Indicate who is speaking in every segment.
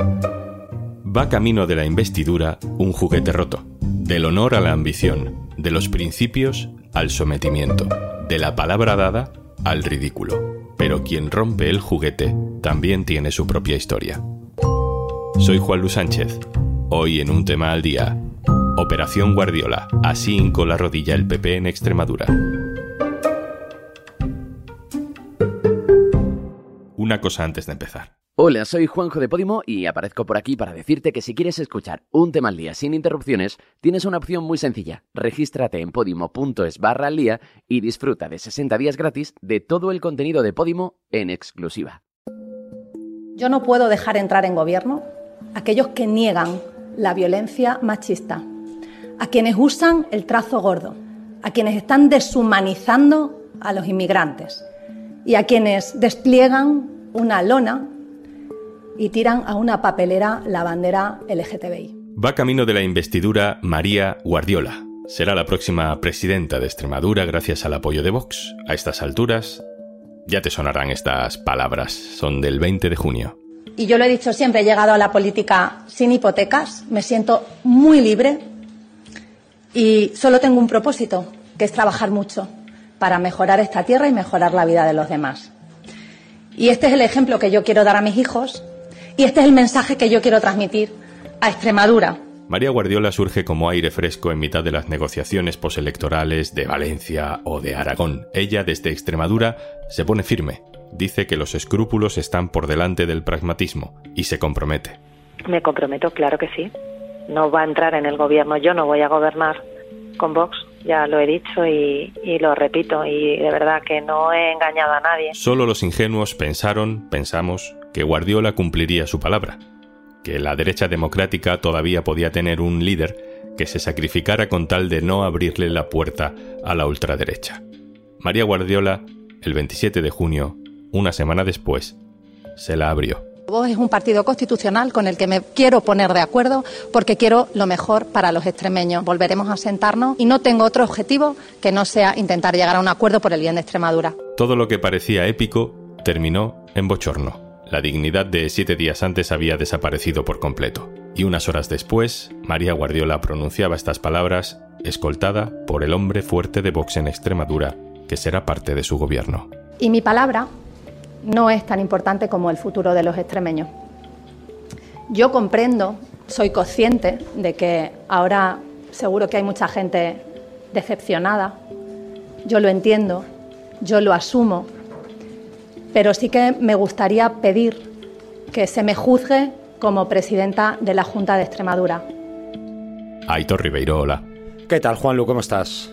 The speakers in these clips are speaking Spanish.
Speaker 1: Va camino de la investidura un juguete roto, del honor a la ambición, de los principios al sometimiento, de la palabra dada al ridículo. Pero quien rompe el juguete también tiene su propia historia. Soy Juan Luis Sánchez. Hoy en un tema al día. Operación Guardiola. Así hincó la rodilla el PP en Extremadura. Una cosa antes de empezar.
Speaker 2: Hola, soy Juanjo de Podimo y aparezco por aquí para decirte que si quieres escuchar un tema al día sin interrupciones, tienes una opción muy sencilla. Regístrate en podimo.es barra al día y disfruta de 60 días gratis de todo el contenido de Podimo en exclusiva.
Speaker 3: Yo no puedo dejar entrar en gobierno a aquellos que niegan la violencia machista, a quienes usan el trazo gordo, a quienes están deshumanizando a los inmigrantes y a quienes despliegan una lona y tiran a una papelera la bandera LGTBI.
Speaker 1: Va camino de la investidura María Guardiola. Será la próxima presidenta de Extremadura gracias al apoyo de Vox. A estas alturas ya te sonarán estas palabras. Son del 20 de junio.
Speaker 3: Y yo lo he dicho siempre, he llegado a la política sin hipotecas, me siento muy libre y solo tengo un propósito, que es trabajar mucho para mejorar esta tierra y mejorar la vida de los demás. Y este es el ejemplo que yo quiero dar a mis hijos y este es el mensaje que yo quiero transmitir a Extremadura.
Speaker 1: María Guardiola surge como aire fresco en mitad de las negociaciones postelectorales de Valencia o de Aragón. Ella, desde Extremadura, se pone firme. Dice que los escrúpulos están por delante del pragmatismo y se compromete.
Speaker 4: Me comprometo, claro que sí. No va a entrar en el gobierno, yo no voy a gobernar con Vox, ya lo he dicho y, y, lo repito, y de verdad que no he engañado a nadie.
Speaker 1: Solo los ingenuos pensaron, pensamos, que Guardiola cumpliría su palabra, que la derecha democrática todavía podía tener un líder que se sacrificara con tal de no abrirle la puerta a la ultraderecha. María Guardiola, el 27 de junio, una semana después, se la abrió.
Speaker 3: Vox es un partido constitucional con el que me quiero poner de acuerdo porque quiero lo mejor para los extremeños. Volveremos a sentarnos y no tengo otro objetivo que no sea intentar llegar a un acuerdo por el bien de Extremadura.
Speaker 1: Todo lo que parecía épico terminó en bochorno. La dignidad de siete días antes había desaparecido por completo. Y unas horas después, María Guardiola pronunciaba estas palabras, escoltada por el hombre fuerte de Vox en Extremadura, que será parte de su gobierno.
Speaker 3: Y mi palabra no es tan importante como el futuro de los extremeños. Yo comprendo, soy consciente de que ahora seguro que hay mucha gente decepcionada. Yo lo entiendo, yo lo asumo, pero sí que me gustaría pedir que se me juzgue como presidenta de la Junta de Extremadura.
Speaker 1: Aitor Ribeiro, hola.
Speaker 5: ¿Qué tal, Juanlu? ¿Cómo estás?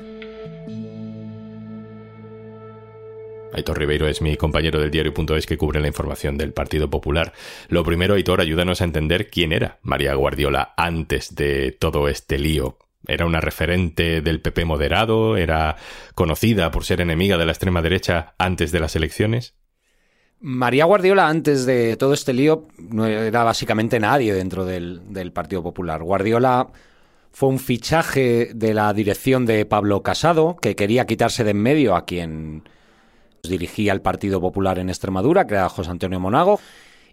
Speaker 1: Aitor Ribeiro es mi compañero del diario.es que cubre la información del Partido Popular. Lo primero, Aitor, ayúdanos a entender quién era María Guardiola antes de todo este lío. ¿Era una referente del PP moderado? ¿Era conocida por ser enemiga de la extrema derecha antes de las elecciones?
Speaker 5: María Guardiola, antes de todo este lío, no era básicamente nadie dentro del, Partido Popular. Guardiola fue un fichaje de la dirección de Pablo Casado, que quería quitarse de en medio a quien dirigía el Partido Popular en Extremadura, que era José Antonio Monago.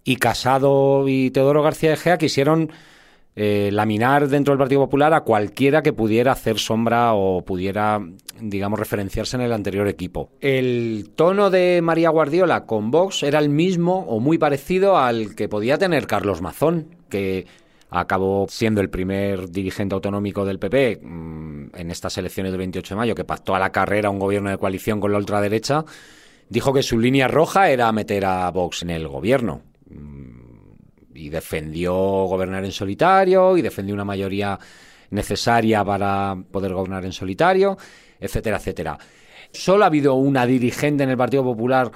Speaker 5: Y Casado y Teodoro García de Gea quisieron eh, laminar dentro del Partido Popular a cualquiera que pudiera hacer sombra o pudiera, digamos, referenciarse en el anterior equipo. El tono de María Guardiola con Vox era el mismo o muy parecido al que podía tener Carlos Mazón, que acabó siendo el primer dirigente autonómico del PP mmm, en estas elecciones del 28 de mayo, que pactó a la carrera un gobierno de coalición con la ultraderecha, dijo que su línea roja era meter a Vox en el gobierno y defendió gobernar en solitario y defendió una mayoría necesaria para poder gobernar en solitario, etcétera, etcétera. Solo ha habido una dirigente en el Partido Popular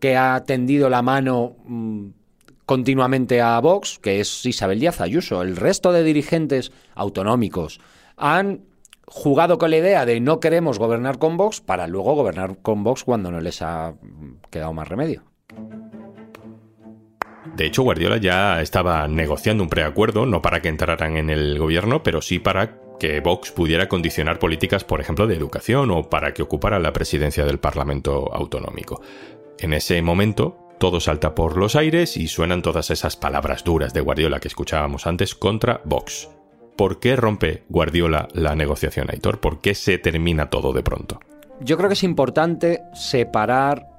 Speaker 5: que ha tendido la mano mmm, continuamente a Vox, que es Isabel Díaz Ayuso. El resto de dirigentes autonómicos han jugado con la idea de no queremos gobernar con Vox para luego gobernar con Vox cuando no les ha quedado más remedio.
Speaker 1: De hecho, Guardiola ya estaba negociando un preacuerdo, no para que entraran en el gobierno, pero sí para que Vox pudiera condicionar políticas, por ejemplo, de educación o para que ocupara la presidencia del Parlamento Autonómico. En ese momento, todo salta por los aires y suenan todas esas palabras duras de Guardiola que escuchábamos antes contra Vox. ¿Por qué rompe Guardiola la negociación, Aitor? ¿Por qué se termina todo de pronto?
Speaker 5: Yo creo que es importante separar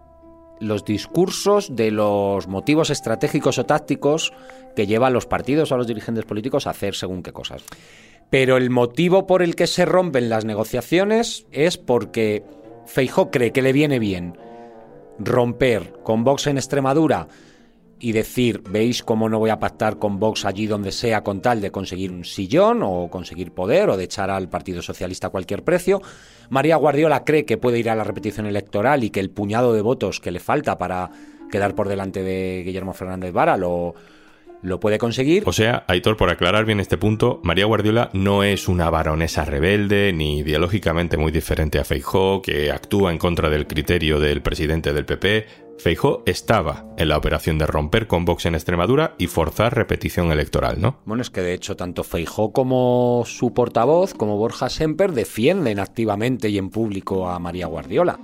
Speaker 5: los discursos de los motivos estratégicos o tácticos que llevan los partidos a los dirigentes políticos a hacer según qué cosas. Pero el motivo por el que se rompen las negociaciones es porque Feijó cree que le viene bien romper con Vox en Extremadura y decir, veis cómo no voy a pactar con Vox allí donde sea con tal de conseguir un sillón o conseguir poder o de echar al Partido Socialista a cualquier precio. María Guardiola cree que puede ir a la repetición electoral y que el puñado de votos que le falta para quedar por delante de Guillermo Fernández Vara lo, lo puede conseguir.
Speaker 1: O sea, Aitor, por aclarar bien este punto, María Guardiola no es una baronesa rebelde ni ideológicamente muy diferente a Feijó, que actúa en contra del criterio del presidente del PP. Feijó estaba en la operación de romper con Vox en Extremadura y forzar repetición electoral, ¿no?
Speaker 5: Bueno, es que de hecho tanto Feijó como su portavoz, como Borja Semper, defienden activamente y en público a María Guardiola.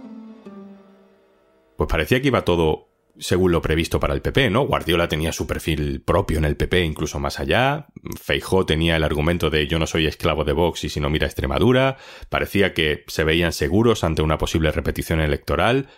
Speaker 1: Pues parecía que iba todo según lo previsto para el PP, ¿no? Guardiola tenía su perfil propio en el PP, incluso más allá. Feijó tenía el argumento de yo no soy esclavo de Vox y si no mira Extremadura. Parecía que se veían seguros ante una posible repetición electoral.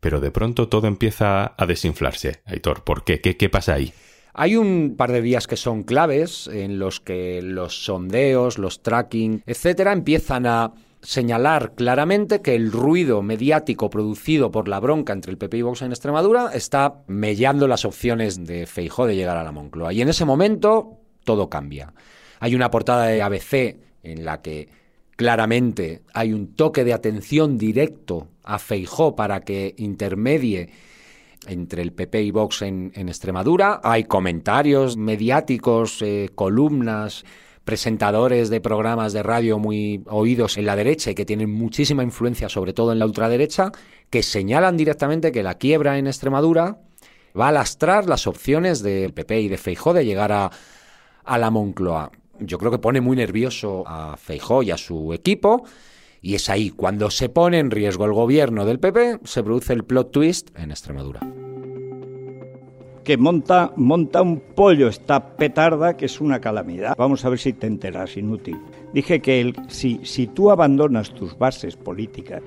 Speaker 1: Pero de pronto todo empieza a desinflarse. Aitor, ¿por qué? ¿Qué, pasa ahí?
Speaker 5: Hay un par de días que son claves en los que los sondeos, los tracking, etcétera, empiezan a señalar claramente que el ruido mediático producido por la bronca entre el PP y Vox en Extremadura está mellando las opciones de Feijó de llegar a la Moncloa. Y en ese momento todo cambia. Hay una portada de ABC en la que claramente hay un toque de atención directo a Feijó para que intermedie entre el PP y Vox en, Extremadura. Hay comentarios mediáticos, eh, columnas presentadores de programas de radio muy oídos en la derecha y que tienen muchísima influencia, sobre todo en la ultraderecha, que señalan directamente que la quiebra en Extremadura va a lastrar las opciones del PP y de Feijó de llegar a, a la Moncloa. Yo creo que pone muy nervioso a Feijó y a su equipo. Y es ahí, cuando se pone en riesgo el gobierno del PP, se produce el plot twist en Extremadura
Speaker 6: que monta, monta un pollo esta petarda que es una calamidad. Vamos a ver si te enteras, inútil. Dije que el, si, si tú abandonas tus bases políticas,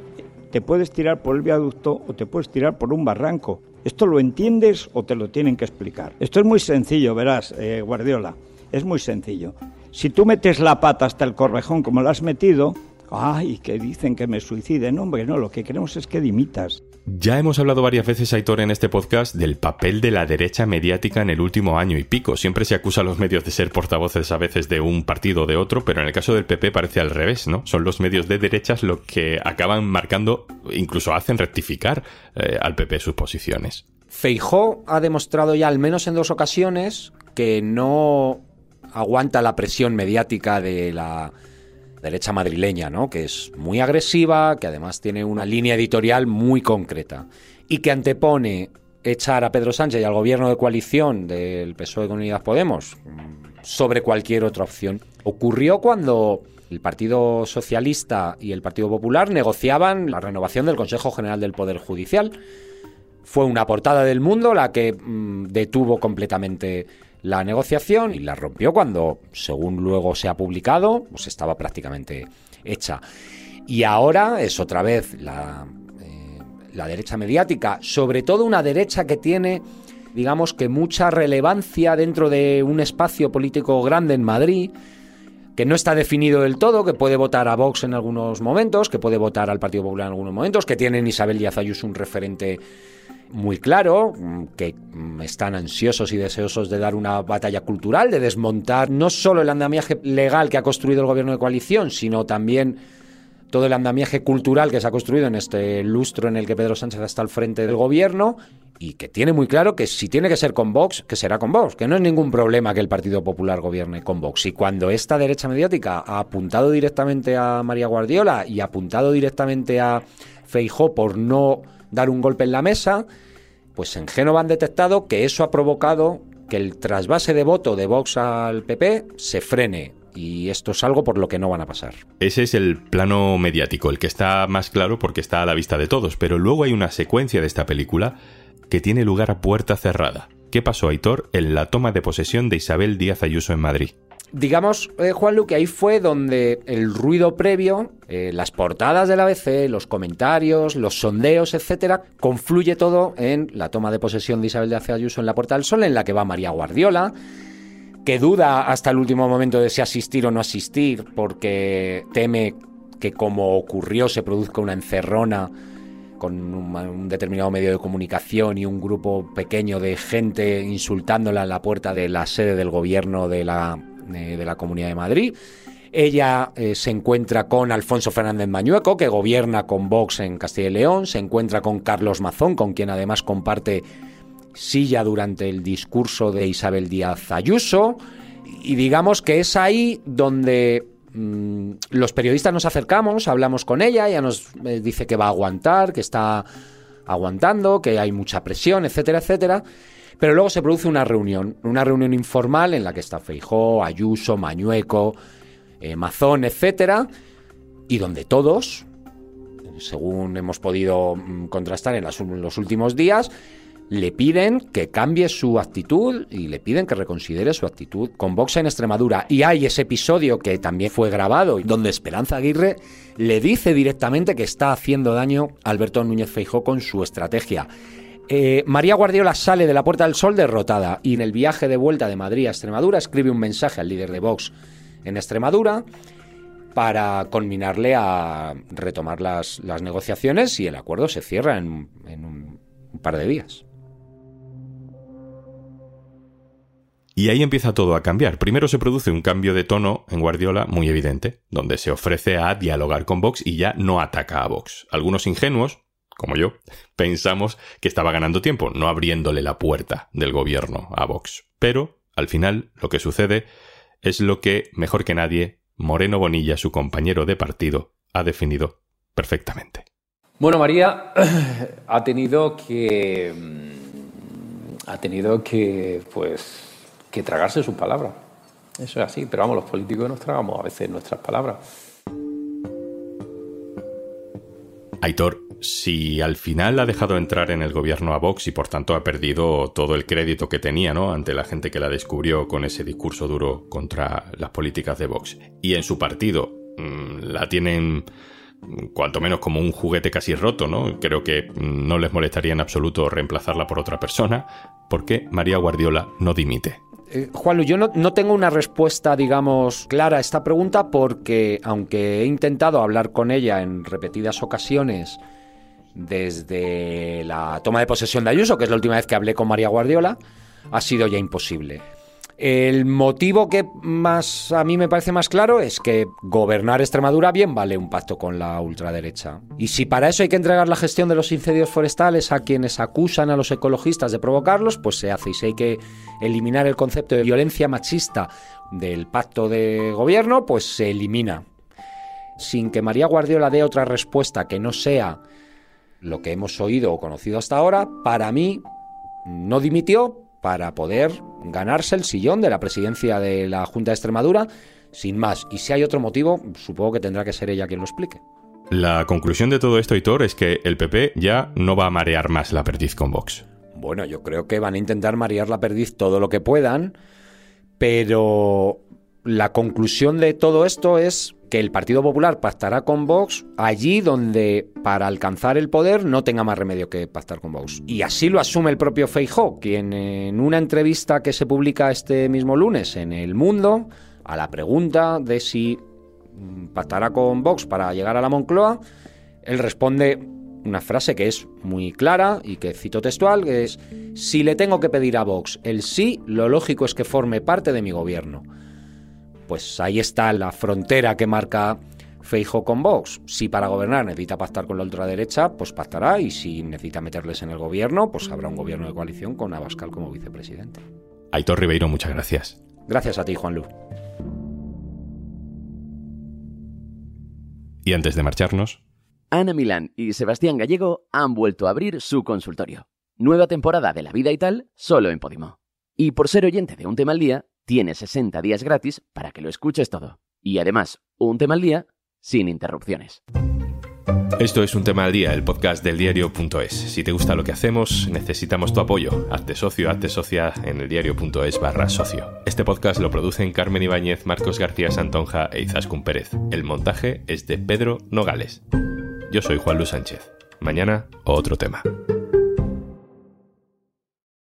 Speaker 6: te puedes tirar por el viaducto o te puedes tirar por un barranco. ¿Esto lo entiendes o te lo tienen que explicar? Esto es muy sencillo, verás, eh, Guardiola. Es muy sencillo. Si tú metes la pata hasta el corvejón como lo has metido, ay, que dicen que me suicide. No, hombre, no, lo que queremos es que dimitas.
Speaker 1: Ya hemos hablado varias veces, Aitor, en este podcast del papel de la derecha mediática en el último año y pico. Siempre se acusa a los medios de ser portavoces a veces de un partido o de otro, pero en el caso del PP parece al revés, ¿no? Son los medios de derechas los que acaban marcando, incluso hacen rectificar eh, al PP sus posiciones.
Speaker 5: Feijó ha demostrado ya, al menos en dos ocasiones, que no aguanta la presión mediática de la derecha madrileña, ¿no? que es muy agresiva, que además tiene una línea editorial muy concreta y que antepone echar a Pedro Sánchez y al gobierno de coalición del PSOE con Unidas Podemos sobre cualquier otra opción. Ocurrió cuando el Partido Socialista y el Partido Popular negociaban la renovación del Consejo General del Poder Judicial. Fue una portada del mundo la que mm, detuvo completamente la negociación y la rompió cuando, según luego se ha publicado, pues estaba prácticamente hecha. Y ahora es otra vez la, eh, la derecha mediática, sobre todo una derecha que tiene, digamos que mucha relevancia dentro de un espacio político grande en Madrid, que no está definido del todo, que puede votar a Vox en algunos momentos, que puede votar al Partido Popular en algunos momentos, que tiene en Isabel Díaz Ayuso un referente muy claro, mm, que mm, están ansiosos y deseosos de dar una batalla cultural, de desmontar no solo el andamiaje legal que ha construido el gobierno de coalición, sino también todo el andamiaje cultural que se ha construido en este lustro en el que Pedro Sánchez está al frente del gobierno y que tiene muy claro que si tiene que ser con Vox, que será con Vox, que no es ningún problema que el Partido Popular gobierne con Vox. Y cuando esta derecha mediática ha apuntado directamente a María Guardiola y ha apuntado directamente a Feijó por no dar un golpe en la mesa, pues en Génova han detectado que eso ha provocado que el trasvase de voto de Vox al PP se frene. Y esto es algo por lo que no van a pasar.
Speaker 1: Ese es el plano mediático, el que está más claro porque está a la vista de todos. Pero luego hay una secuencia de esta película que tiene lugar a puerta cerrada. ¿Qué pasó, Aitor, en la toma de posesión de Isabel Díaz Ayuso en Madrid?
Speaker 5: Digamos, eh, Juan Luque, ahí fue donde el ruido previo, eh, las portadas del ABC, los comentarios, los sondeos, etcétera, confluye todo en la toma de posesión de Isabel Díaz Ayuso en la Puerta del Sol, en la que va María Guardiola, que duda hasta el último momento de si asistir o no asistir, porque teme que como ocurrió se produzca una encerrona con un, determinado medio de comunicación y un grupo pequeño de gente insultándola en la puerta de la sede del gobierno de la, de, la Comunidad de Madrid. Ella eh, se encuentra con Alfonso Fernández Mañueco, que gobierna con Vox en Castilla y León, se encuentra con Carlos Mazón, con quien además comparte silla durante el discurso de Isabel Díaz Ayuso, y digamos que es ahí donde Mm, los periodistas nos acercamos, hablamos con ella, ella nos eh, dice que va a aguantar, que está aguantando, que hay mucha presión, etcétera, etcétera. Pero luego se produce una reunión, una reunión informal en la que está Feijó, Ayuso, Mañueco, eh, Mazón, etcétera, y donde todos, según hemos podido mm, contrastar en los últimos días, le piden que cambie su actitud y le piden que reconsidere su actitud con Vox en Extremadura. Y hay ese episodio que también fue grabado, donde Esperanza Aguirre le dice directamente que está haciendo daño a Alberto Núñez Feijó con su estrategia. Eh, María Guardiola sale de la Puerta del Sol derrotada y en el viaje de vuelta de Madrid a Extremadura escribe un mensaje al líder de Vox en Extremadura para conminarle a retomar las, negociaciones y el acuerdo se cierra en, un par de días.
Speaker 1: Y ahí empieza todo a cambiar. Primero se produce un cambio de tono en Guardiola muy evidente, donde se ofrece a dialogar con Vox y ya no ataca a Vox. Algunos ingenuos, como yo, pensamos que estaba ganando tiempo, no abriéndole la puerta del gobierno a Vox. Pero, al final, lo que sucede es lo que, mejor que nadie, Moreno Bonilla, su compañero de partido, ha definido perfectamente.
Speaker 7: Bueno, María ha tenido que. Mm, ha tenido que, pues que tragarse sus palabras. Eso es así, pero vamos, los políticos nos tragamos a veces nuestras palabras.
Speaker 1: Aitor, si al final ha dejado entrar en el gobierno a Vox y por tanto ha perdido todo el crédito que tenía, ¿no? Ante la gente que la descubrió con ese discurso duro contra las políticas de Vox. Y en su partido mm, la tienen cuanto menos como un juguete casi roto, ¿no? Creo que no les molestaría en absoluto reemplazarla por otra persona, porque María Guardiola no dimite.
Speaker 5: Eh, Juanlu, yo no, no, tengo una respuesta, digamos, clara a esta pregunta porque, aunque he intentado hablar con ella en repetidas ocasiones desde la toma de posesión de Ayuso, que es la última vez que hablé con María Guardiola, ha sido ya imposible. El motivo que más a mí me parece más claro es que gobernar Extremadura bien vale un pacto con la ultraderecha. Y si para eso hay que entregar la gestión de los incendios forestales a quienes acusan a los ecologistas de provocarlos, pues se hace. Y si hay que eliminar el concepto de violencia machista del pacto de gobierno, pues se elimina. Sin que María Guardiola dé otra respuesta que no sea lo que hemos oído o conocido hasta ahora, para mí no dimitió para poder ganarse el sillón de la presidencia de la Junta de Extremadura, sin más. Y si hay otro motivo, supongo que tendrá que ser ella quien lo explique.
Speaker 1: La conclusión de todo esto, Hitor, es que el PP ya no va a marear más la perdiz con Vox.
Speaker 5: Bueno, yo creo que van a intentar marear la perdiz todo lo que puedan, pero la conclusión de todo esto es que el Partido Popular pactará con Vox allí donde para alcanzar el poder no tenga más remedio que pactar con Vox. Y así lo asume el propio Feijó, quien en una entrevista que se publica este mismo lunes en El Mundo, a la pregunta de si mm, pactará con Vox para llegar a la Moncloa, él responde una frase que es muy clara y que cito textual, que es, si le tengo que pedir a Vox el sí, lo lógico es que forme parte de mi gobierno pues ahí está la frontera que marca Feijo con Vox. Si para gobernar necesita pactar con la ultraderecha, pues pactará. Y si necesita meterles en el gobierno, pues habrá un gobierno de coalición con Abascal como vicepresidente.
Speaker 1: Aitor Ribeiro, muchas gracias.
Speaker 5: Gracias a ti, Juan Lu.
Speaker 1: Y antes de marcharnos.
Speaker 2: Ana Milán y Sebastián Gallego han vuelto a abrir su consultorio. Nueva temporada de La Vida y tal, solo en Podimo. Y por ser oyente de un tema al día, Tienes 60 días gratis para que lo escuches todo. Y además, un tema al día sin interrupciones.
Speaker 1: Esto es un tema al día, el podcast del diario.es. Si te gusta lo que hacemos, necesitamos tu apoyo. Hazte socio, hazte socia en el diario.es barra socio. Este podcast lo producen Carmen Ibáñez, Marcos García Santonja e Izaskun Pérez. El montaje es de Pedro Nogales. Yo soy Juan Luis Sánchez. Mañana, otro tema.